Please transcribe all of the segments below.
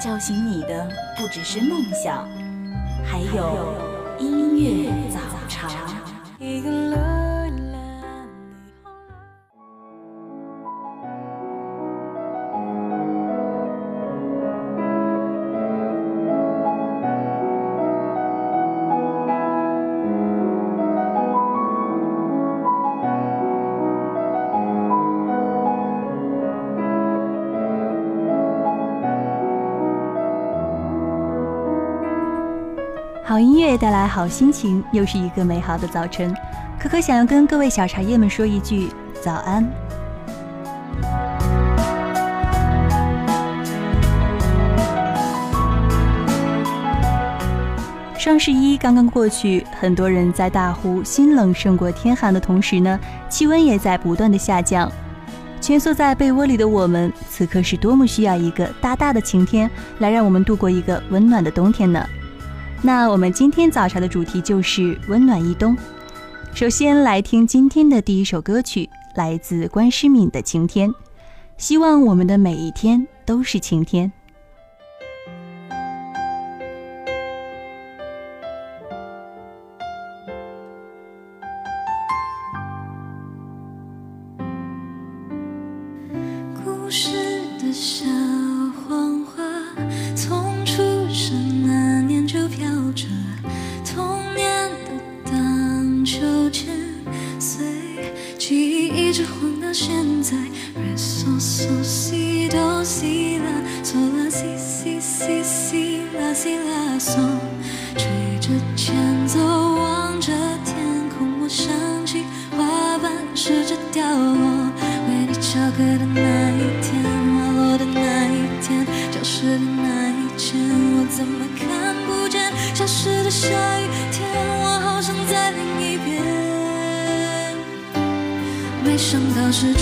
叫醒你的不只是梦想，还有音乐早茶。好音乐带来好心情，又是一个美好的早晨。可可想要跟各位小茶叶们说一句早安。双十一刚刚过去，很多人在大呼“心冷胜过天寒”的同时呢，气温也在不断的下降。蜷缩在被窝里的我们，此刻是多么需要一个大大的晴天，来让我们度过一个温暖的冬天呢？那我们今天早茶的主题就是温暖一冬。首先来听今天的第一首歌曲，来自关诗敏的《晴天》。希望我们的每一天都是晴天。着前奏，望着天空，我想起花瓣试着掉落。为你翘课的那一天，花落的那一天，教室的那一间，我怎么看不见？消失的下雨天，我好想在另一边。没想到失去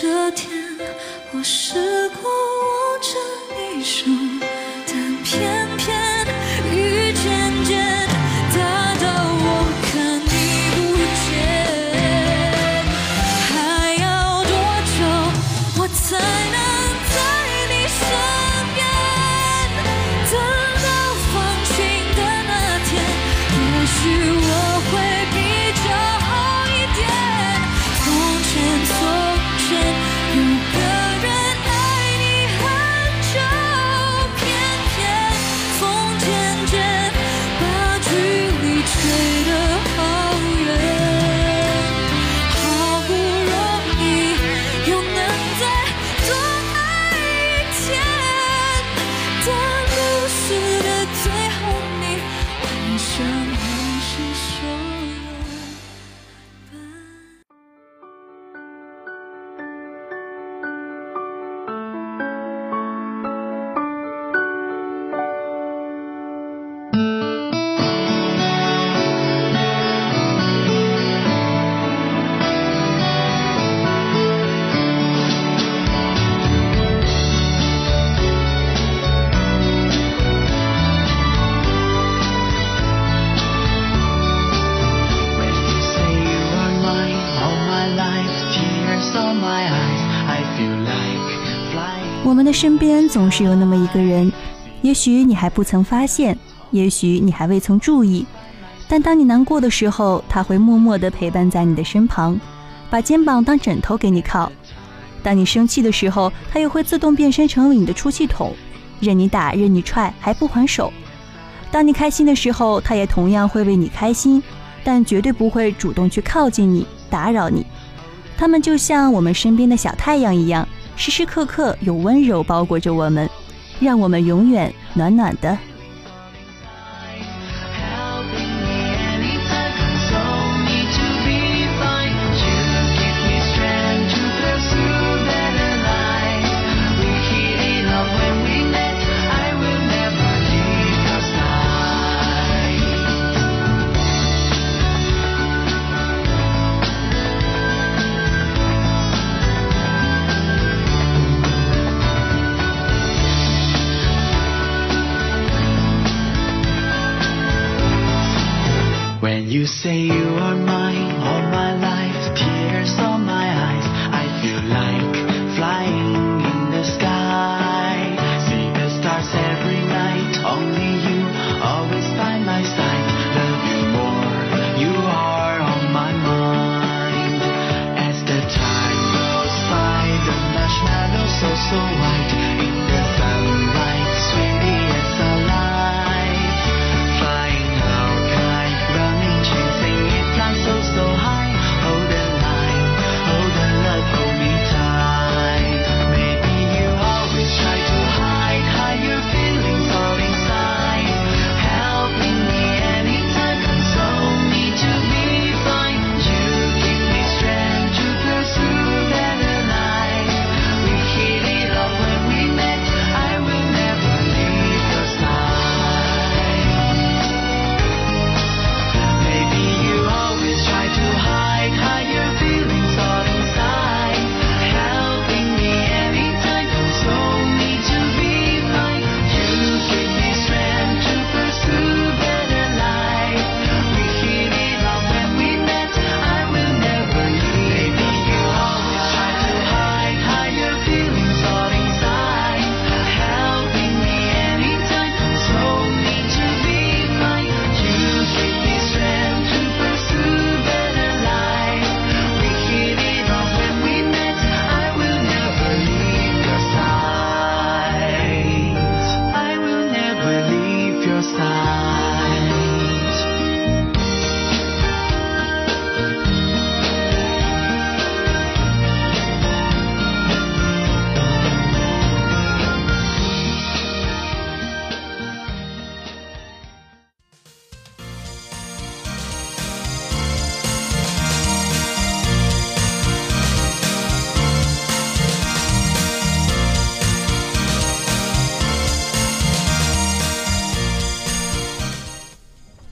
这天我试过握着你手。身边总是有那么一个人，也许你还不曾发现，也许你还未曾注意，但当你难过的时候，他会默默地陪伴在你的身旁，把肩膀当枕头给你靠；当你生气的时候，他又会自动变身成为你的出气筒，任你打，任你踹，还不还手；当你开心的时候，他也同样会为你开心，但绝对不会主动去靠近你，打扰你。他们就像我们身边的小太阳一样。时时刻刻有温柔包裹着我们，让我们永远暖暖的。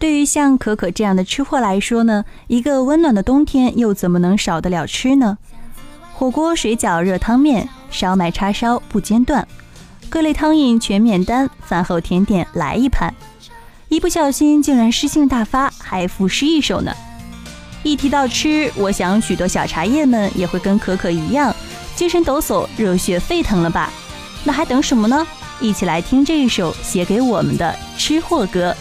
对于像可可这样的吃货来说呢，一个温暖的冬天又怎么能少得了吃呢？火锅、水饺、热汤面、烧麦、叉烧不间断，各类汤饮全免单，饭后甜点来一盘。一不小心竟然诗兴大发，还赋诗一首呢。一提到吃，我想许多小茶叶们也会跟可可一样，精神抖擞，热血沸腾了吧？那还等什么呢？一起来听这一首写给我们的吃货歌。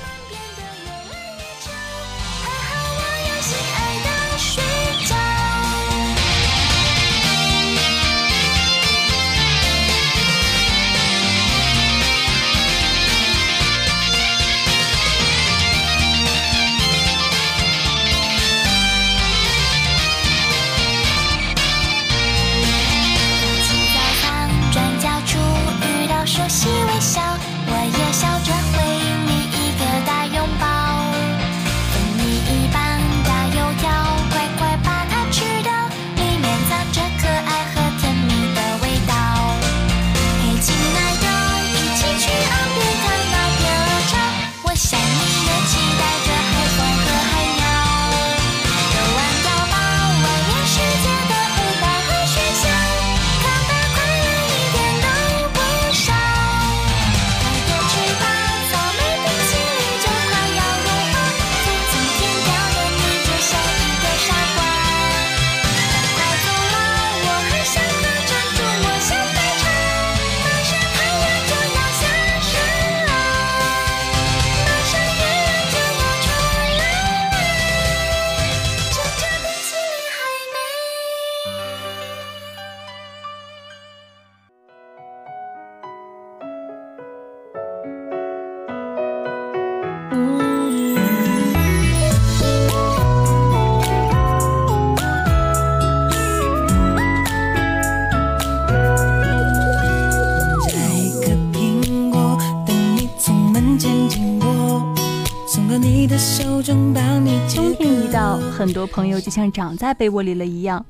很多朋友就像长在被窝里了一样，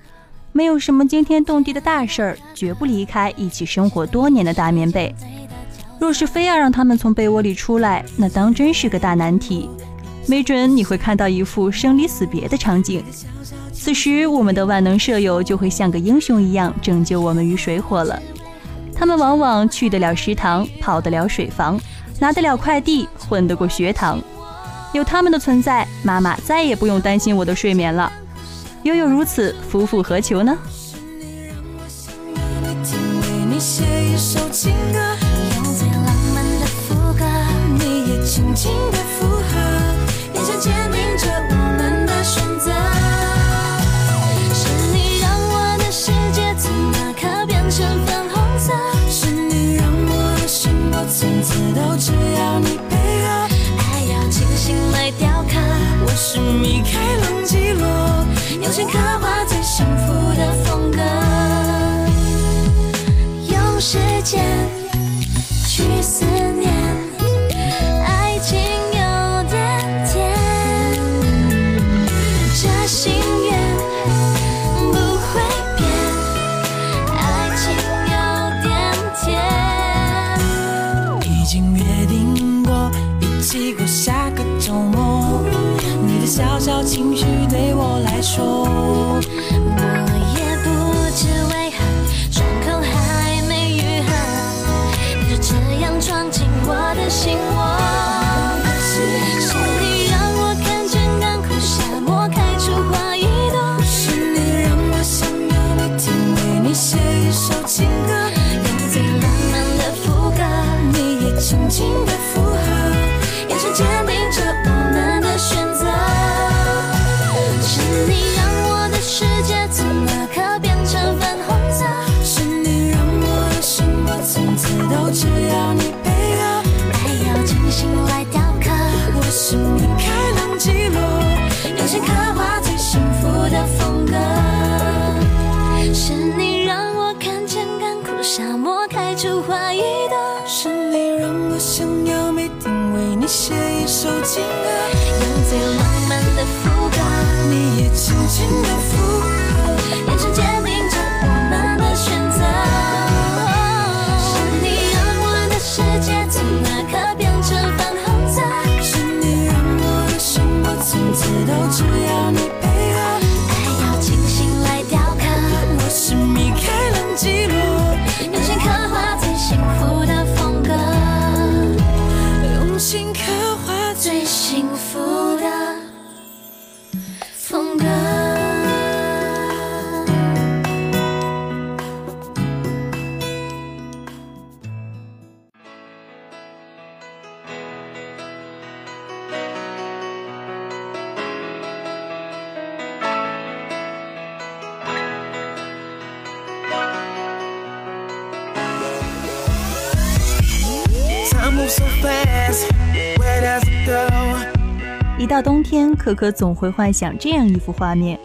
没有什么惊天动地的大事儿，绝不离开一起生活多年的大棉被。若是非要让他们从被窝里出来，那当真是个大难题。没准你会看到一副生离死别的场景。此时，我们的万能舍友就会像个英雄一样拯救我们于水火了。他们往往去得了食堂，跑得了水房，拿得了快递，混得过学堂。有他们的存在，妈妈再也不用担心我的睡眠了。又有如此，夫复何求呢？是你让我想让你听，为你写一首情歌，用最浪漫的副歌，你也轻轻的。是米开朗基罗，用心刻画最幸福的风格。用时间是米开朗基罗，用心刻画最幸福的风格。是你让我看见干枯沙漠开出花一朵，是你让我想要每天为你写一首情一到冬天，可可总会幻想这样一幅画面：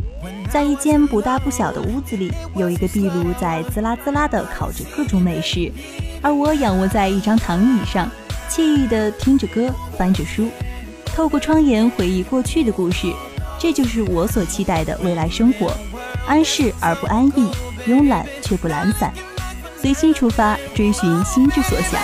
在一间不大不小的屋子里，有一个壁炉在滋啦滋啦地烤着各种美食，而我仰卧在一张躺椅上，惬意地听着歌，翻着书，透过窗沿回忆过去的故事。这就是我所期待的未来生活：安适而不安逸，慵懒却不懒散，随心出发，追寻心之所想。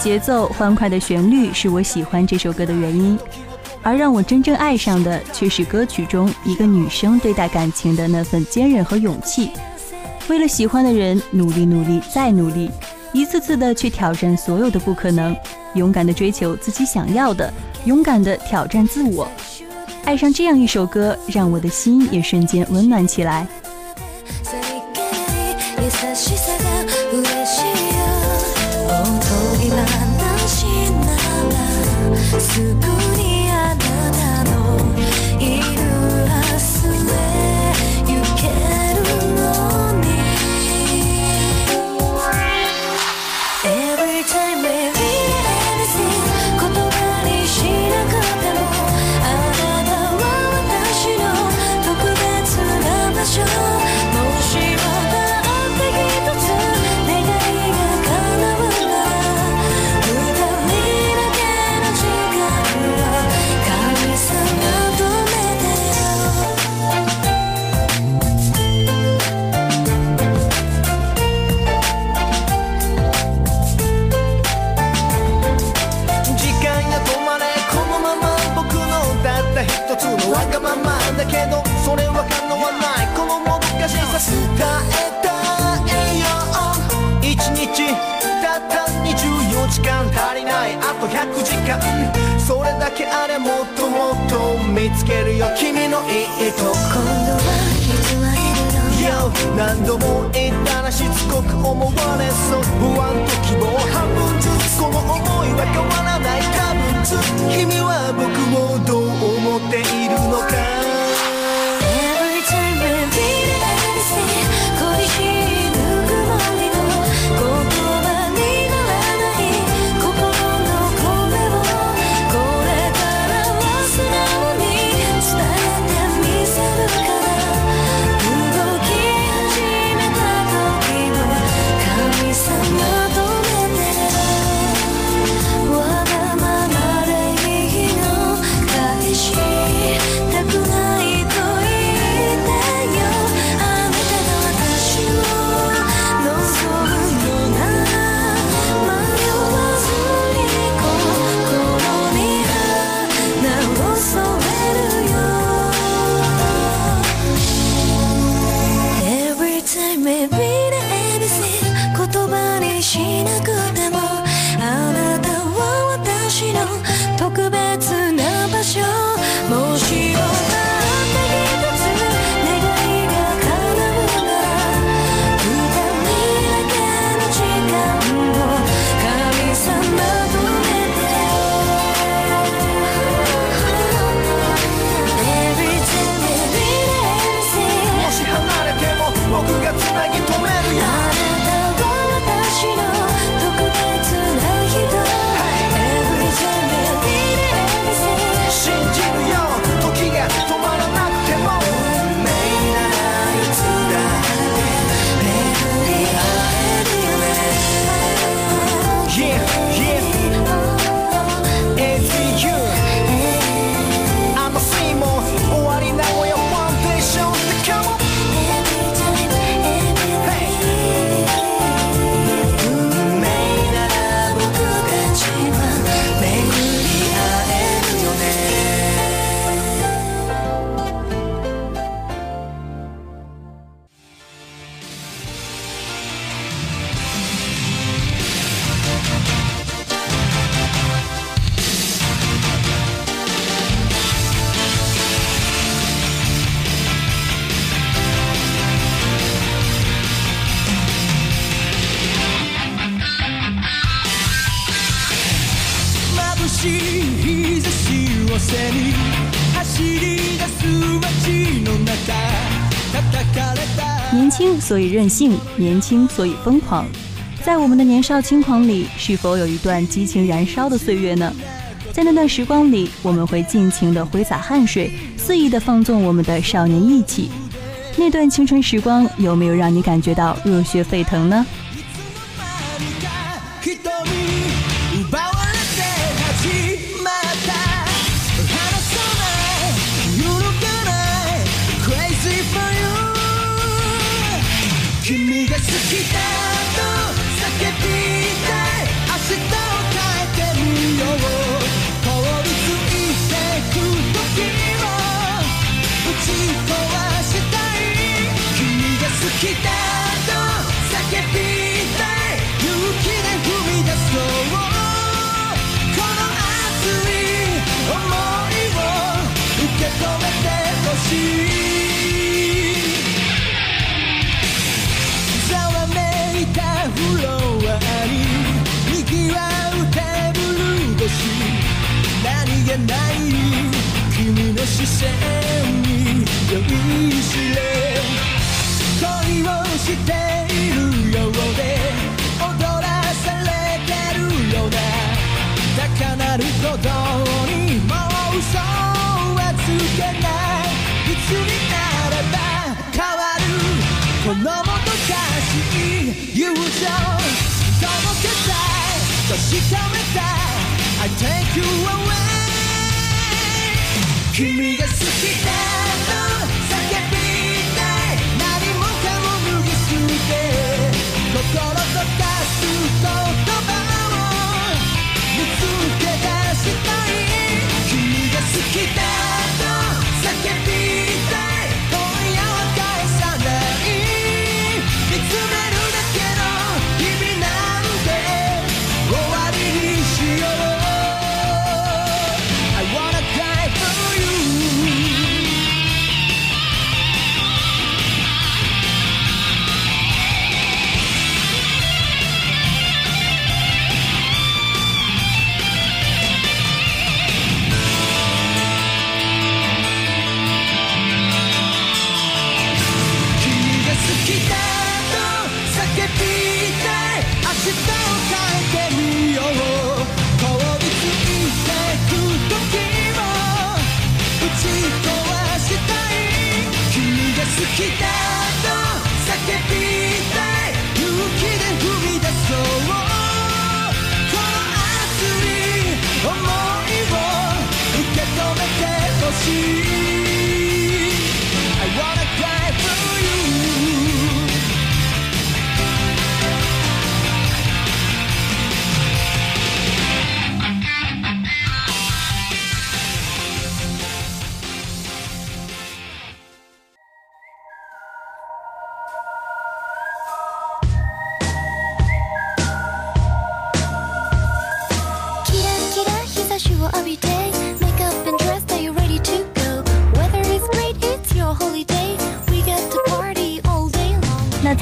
节奏、欢快的旋律是我喜欢这首歌的原因，而让我真正爱上的却是歌曲中一个女生对待感情的那份坚韧和勇气。为了喜欢的人，努力努力再努力，一次次的去挑战所有的不可能，勇敢的追求自己想要的，勇敢的挑战自我。爱上这样一首歌，让我的心也瞬间温暖起来。以任性，年轻所以疯狂。在我们的年少轻狂里，是否有一段激情燃烧的岁月呢？在那段时光里，我们会尽情地挥洒汗水，肆意地放纵我们的少年意气。那段青春时光，有没有让你感觉到热血沸腾呢？しているようで踊らされてるようだ。高鳴る鼓動にもう嘘はつけないいつになれば変わるこのもどかしい友情届けたい確かめたい I take you away 君が好きだ。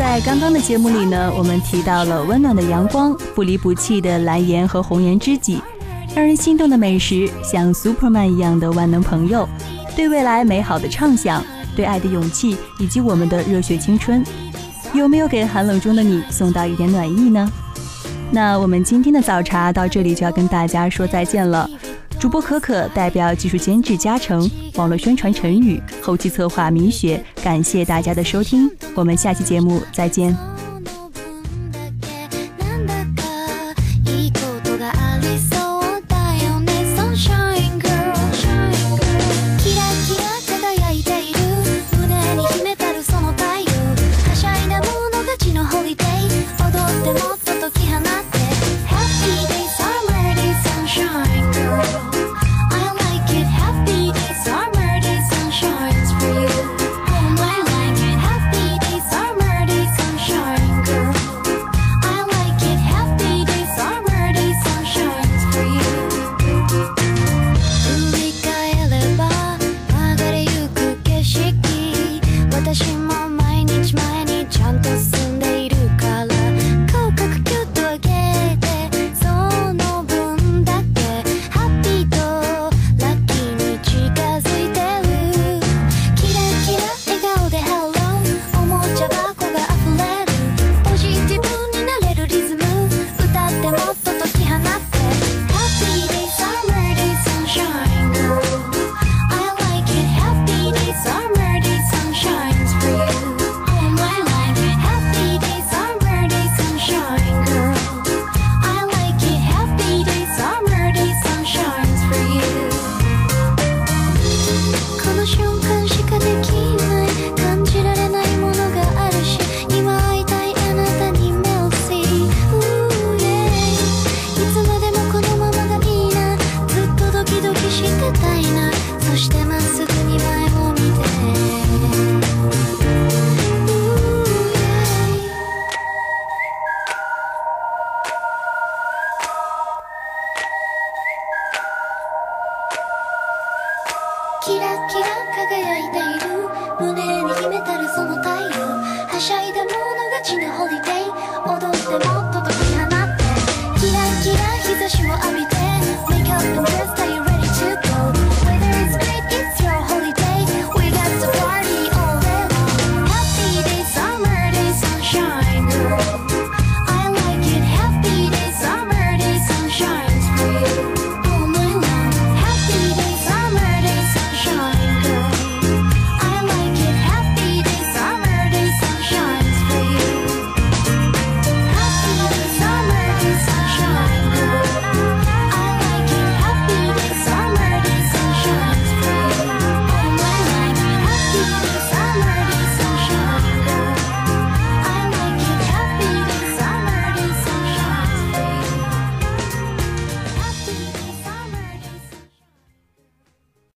在刚刚的节目里呢我们提到了温暖的阳光不离不弃的蓝颜和红颜知己让人心动的美食像 superman 一样的万能朋友对未来美好的畅想对爱的勇气以及我们的热血青春。有没有给寒冷中的你送到一点暖意呢？那我们今天的早茶到这里就要跟大家说再见了。主播可可代表技术监制嘉诚，网络宣传陈宇，后期策划米雪。感谢大家的收听，我们下期节目再见。In the holy day.